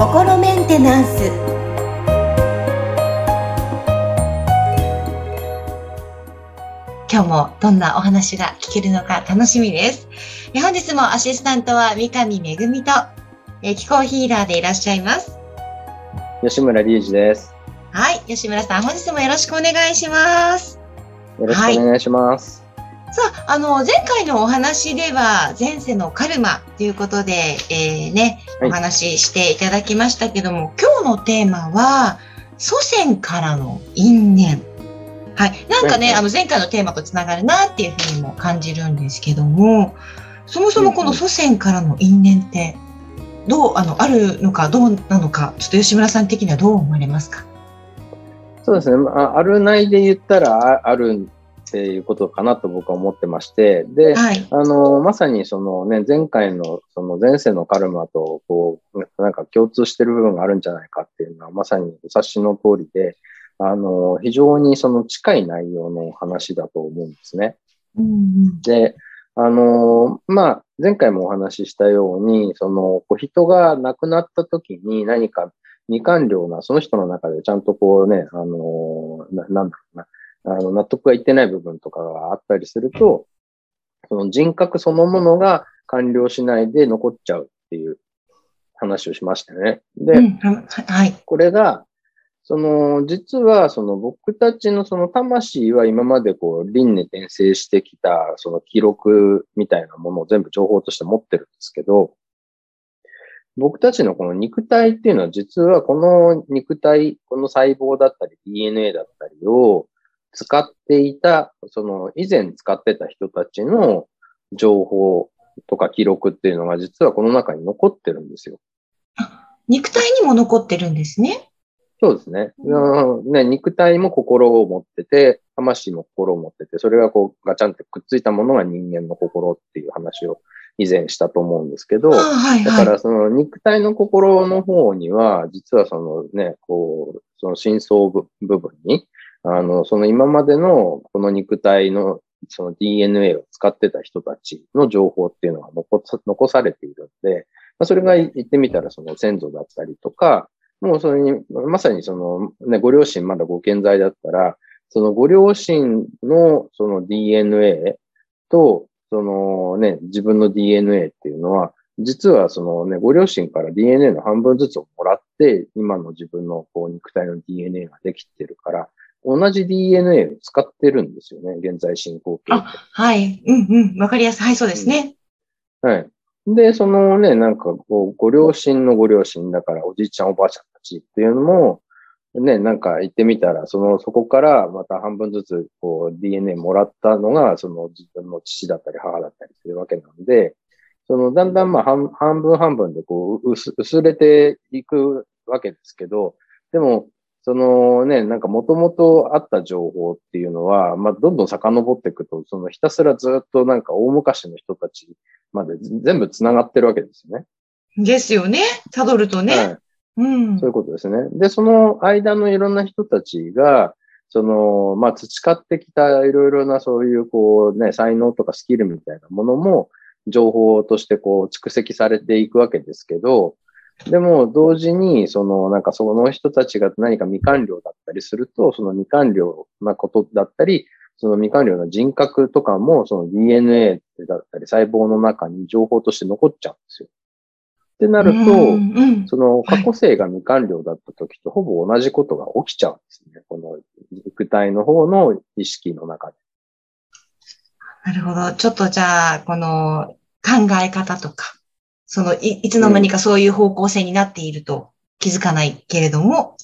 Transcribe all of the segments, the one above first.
心メンテナンス今日もどんなお話が聞けるのか楽しみです。え本日もアシスタントは三上めぐみと、え気候ヒーラーでいらっしゃいます。吉村隆二です。はい、吉村さん、本日もよろしくお願いします。よろしくお願いします。さあ、あの、前回のお話では、前世のカルマということで、えー、ね、はいお話ししていただきましたけども、今日のテーマは、祖先からの因縁。はい。なんかね、はいはいあの、前回のテーマとつながるなっていうふうにも感じるんですけども、そもそもこの祖先からの因縁って、どう、あの、あるのか、どうなのか、ちょっと吉村さん的にはどう思われますか？そうですね。まあ、あるないで言ったらああるっていうことかなと僕は思ってまして、で、はい。あの、まさにそのね、前回のその前世のカルマと、こう、なんか共通してる部分があるんじゃないかっていうのは、まさにお察しの通りで、あの、非常にその近い内容の話だと思うんですね。うんで、あのまあ、前回もお話ししたように、その、こう人が亡くなった時に何か未完了な、その人の中でちゃんとこうね、あのななんだろうな、あの、納得がいってない部分とかがあったりすると、その人格そのものが完了しないで残っちゃうっていう話をしましたよね。で、うんははい。これが、その、実は、その僕たちのその魂は今までこう、輪廻転生してきた、その記録みたいなものを全部情報として持ってるんですけど、僕たちのこの肉体っていうのは実はこの肉体、この細胞だったり DNA だったりを使っていた、その以前使ってた人たちの情報とか記録っていうのが実はこの中に残ってるんですよ。肉体にも残ってるんですね。そうですね。うんね、肉体も心を持ってて、魂も心を持ってて、それがこうガチャンってくっついたものが人間の心っていう話を以前したと思うんですけど、あはいだはい。からその肉体の心の方には、実はそのね、こう、その深層部部分に、あの、その今までのこの肉体のその DNA を使ってた人たちの情報っていうのが残さ残されているんで、まあ、それが言ってみたらその先祖だったりとか、もうそれに、まさにそのね、ご両親まだご健在だったら、そのご両親のその DNA と、そのね、自分の DNA っていうのは、実はそのね、ご両親から DNA の半分ずつをもらって、今の自分のこう肉体の DNA ができてるから、同じ DNA を使ってるんですよね、現在進行形で。はい。うんうん。わかりやすい。はい、そうですね。はい。で、そのね、なんかこう、ご両親のご両親だから、おじいちゃんおばあちゃんたちっていうのも、ね、なんか言ってみたら、その、そこからまた半分ずつ、こう、DNA もらったのが、その自分の父だったり母だったりするわけなんで、その、だんだんまあ半、半分半分でこう、薄薄れていくわけですけど、でも、そのね、なんかもともとあった情報っていうのは、まあ、どんどん遡っていくと、そのひたすらずっとなんか大昔の人たちまで全部繋がってるわけですよね。ですよね。辿るとね。はい。うん。そういうことですね。で、その間のいろんな人たちが、その、まあ、培ってきたいろいろなそういう、こうね、才能とかスキルみたいなものも、情報としてこう蓄積されていくわけですけど、でも同時に、そのなんかその人たちが何か未完了だったりすると、その未完了なことだったり、その未完了な人格とかも、その DNA だったり細胞の中に情報として残っちゃうんですよ。ってなると、その過去性が未完了だった時とほぼ同じことが起きちゃうんですね。この肉体の方の意識の中で。なるほど。ちょっとじゃあ、この考え方とか、そのい、いつの間にかそういう方向性になっていると気づかないけれども、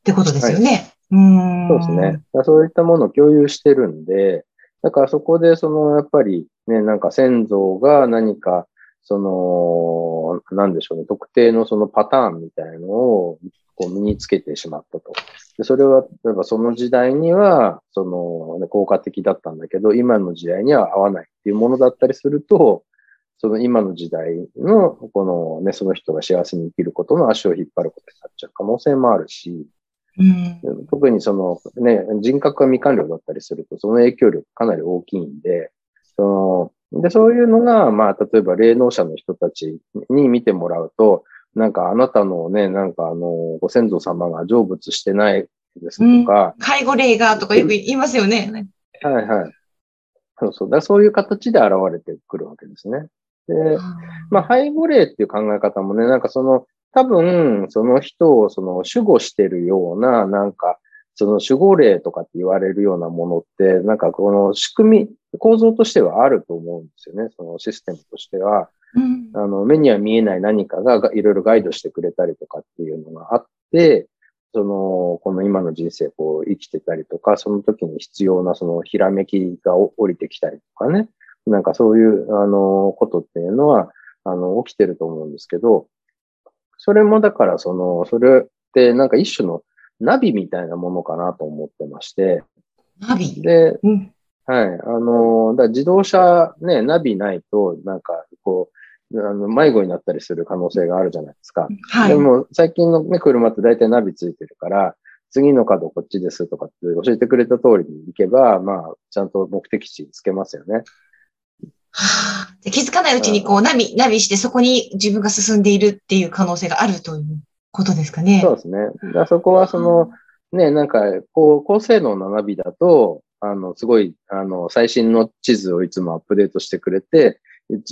ってことですよね。うーん。そうですね。そういったものを共有してるんで、だからそこでそのやっぱりね、なんか先祖が何かその、なんでしょうね、特定のそのパターンみたいのをこう身につけてしまったと。でそれは、例えばその時代には、その、ね、効果的だったんだけど、今の時代には合わないっていうものだったりすると、その今の時代の、このね、その人が幸せに生きることの足を引っ張ることになっちゃう可能性もあるし、うん。特にそのね、人格が未完了だったりすると、その影響力かなり大きいんで、そので、そういうのが、まあ、例えば霊能者の人たちに見てもらうと、なんかあなたのね、なんかあの、ご先祖様が成仏してないですとか、うん、介護霊がとかよく言いますよね。はいはい。そうそう。だそういう形で現れてくるわけですね。で、まあ、背後霊っていう考え方もね、なんかその、多分、その人をその守護してるような、なんか、その守護霊とかって言われるようなものって、なんかこの仕組み、構造としてはあると思うんですよね。そのシステムとしては。うん、あの、目には見えない何かがいろいろガイドしてくれたりとかっていうのがあって、その、この今の人生こう生きてたりとか、その時に必要なそのひらめきが降りてきたりとかね。なんかそういう、あの、ことっていうのは、あの、起きてると思うんですけど、それもだからその、それってなんか一種のナビみたいなものかなと思ってまして。ナビ？で、うん、はい。あの、だ自動車ね、ナビないと、なんか、こう、あの迷子になったりする可能性があるじゃないですか。はい。でも、最近の、ね、車って大体ナビついてるから、次の角こっちですとかって教えてくれた通りに行けば、まあ、ちゃんと目的地につけますよね。はあ、気づかないうちにこうナビ、ナビしてそこに自分が進んでいるっていう可能性があるということですかね。そうですね。だそこはその、ね、なんか、こう、高性能なナビだと、あの、すごい、あの、最新の地図をいつもアップデートしてくれて、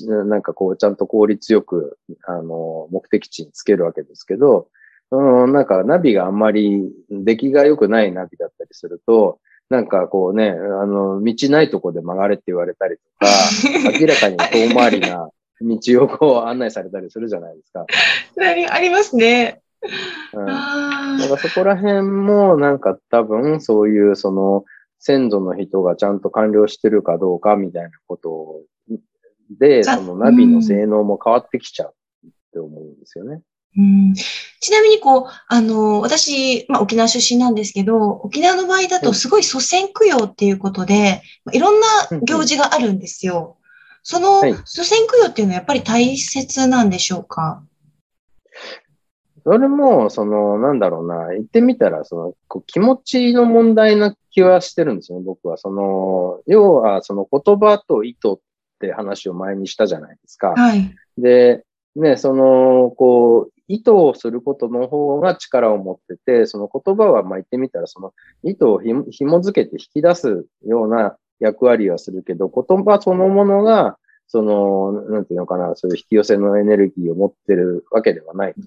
なんかこう、ちゃんと効率よく、あの、目的地につけるわけですけど、うん、なんかナビがあんまり出来が良くないナビだったりすると、なんかこうね、あの、道ないとこで曲がれって言われたりとか、明らかに遠回りな道をこう案内されたりするじゃないですか。ありますね。うん。だからそこら辺もなんか多分そういうその先祖の人がちゃんと完了してるかどうかみたいなことで、そのナビの性能も変わってきちゃうって思うんですよね。うん、ちなみに、こう、あの、私、まあ、沖縄出身なんですけど、沖縄の場合だとすごい祖先供養っていうことで、いろんな行事があるんですよ。その祖先供養っていうのはやっぱり大切なんでしょうか？それも、その、なんだろうな、言ってみたら、その、こう気持ちの問題な気はしてるんですよね、僕は。その、要は、その言葉と意図って話を前にしたじゃないですか。はい。で、ね、その、こう、意図をすることの方が力を持ってて、その言葉は、まあ言ってみたら、その意図をひも紐付けて引き出すような役割はするけど、言葉そのものが、その、なんていうのかな、そういう引き寄せのエネルギーを持ってるわけではないと。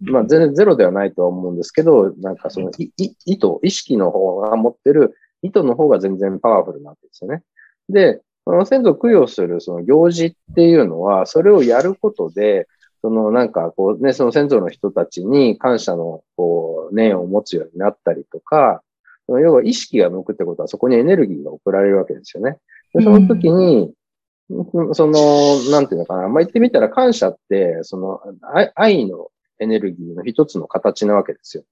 まあ全然ゼロではないとは思うんですけど、なんかその意図、意識の方が持ってる意図の方が全然パワフルなわけですよね。で、その先祖供養するその行事っていうのは、それをやることで、そのなんかこうね、その先祖の人たちに感謝のこう念を持つようになったりとか、要は意識が向くってことはそこにエネルギーが送られるわけですよね。でその時に、その、なんていうのかな、まあ、言ってみたら感謝って、その愛のエネルギーの一つの形なわけですよ。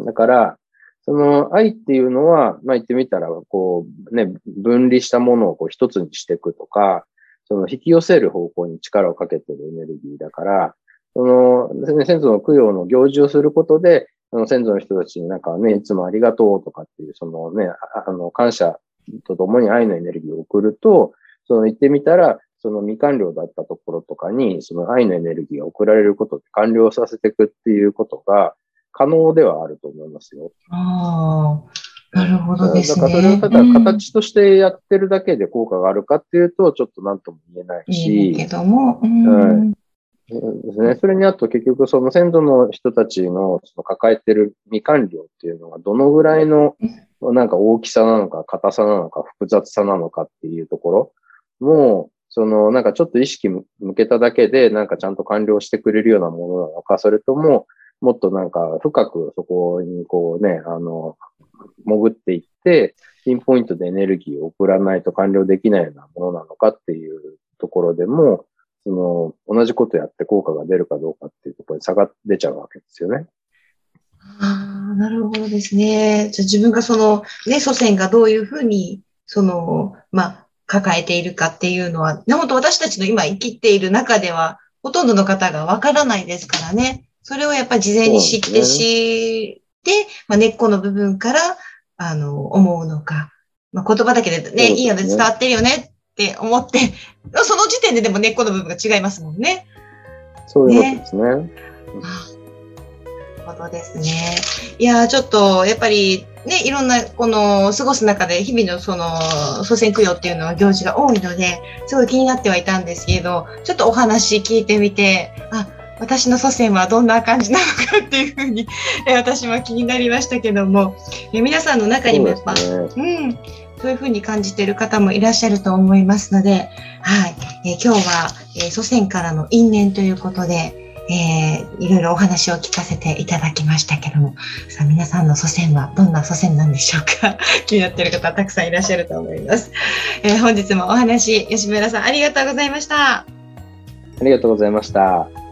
だから、その愛っていうのは、まあ、言ってみたら、こう、ね、分離したものをこう一つにしていくとか、その引き寄せる方向に力をかけているエネルギーだから、その、先祖の供養の行事をすることで、その先祖の人たちになんかね、いつもありがとうとかっていう、そのね、あの、感謝とともに愛のエネルギーを送ると、その言ってみたら、その未完了だったところとかに、その愛のエネルギーが送られることで完了させていくっていうことが可能ではあると思いますよ。ああ。なるほどですね。だからそれをただ形としてやってるだけで効果があるかっていうと、ちょっと何とも言えないし。いいけども。うん、はいですね。それにあと結局その先祖の人たちのその抱えてる未完了っていうのがどのぐらいのなんか大きさなのか、硬さなのか、複雑さなのかっていうところも、そのなんかちょっと意識向けただけでなんかちゃんと完了してくれるようなものなのか、それとももっとなんか深くそこにこうね、あの、潜っていって、ピンポイントでエネルギーを送らないと完了できないようなものなのかっていうところでも、その、同じことやって効果が出るかどうかっていうところに差が出ちゃうわけですよね。ああ、なるほどですね。じゃ自分がその、ね、祖先がどういうふうに、その、まあ、抱えているかっていうのは、本当私たちの今生きている中では、ほとんどの方がわからないですからね。それをやっぱり事前に知ってし、ね、まあ、根っこの部分から、あの、思うのか。まあ、言葉だけでね、いいよね、伝わってるよねって思って、その時点ででも根っこの部分が違いますもんね。そういうことですね。ねことですね。いやちょっと、やっぱり、ね、いろんな、この、過ごす中で、日々のその、祖先供養っていうのは行事が多いので、すごい気になってはいたんですけど、ちょっとお話聞いてみて、あ、私の祖先はどんな感じなのかっていうふうに、え私は気になりましたけども、え皆さんの中にもやっぱ、うね、うん、そういうふうに感じている方もいらっしゃると思いますので、はい、え今日は、え祖先からの因縁ということで、えー、いろいろお話を聞かせていただきましたけども、さあ皆さんの祖先はどんな祖先なんでしょうか？気になっている方たくさんいらっしゃると思います。えー、本日もお話、吉村さんありがとうございました。ありがとうございました。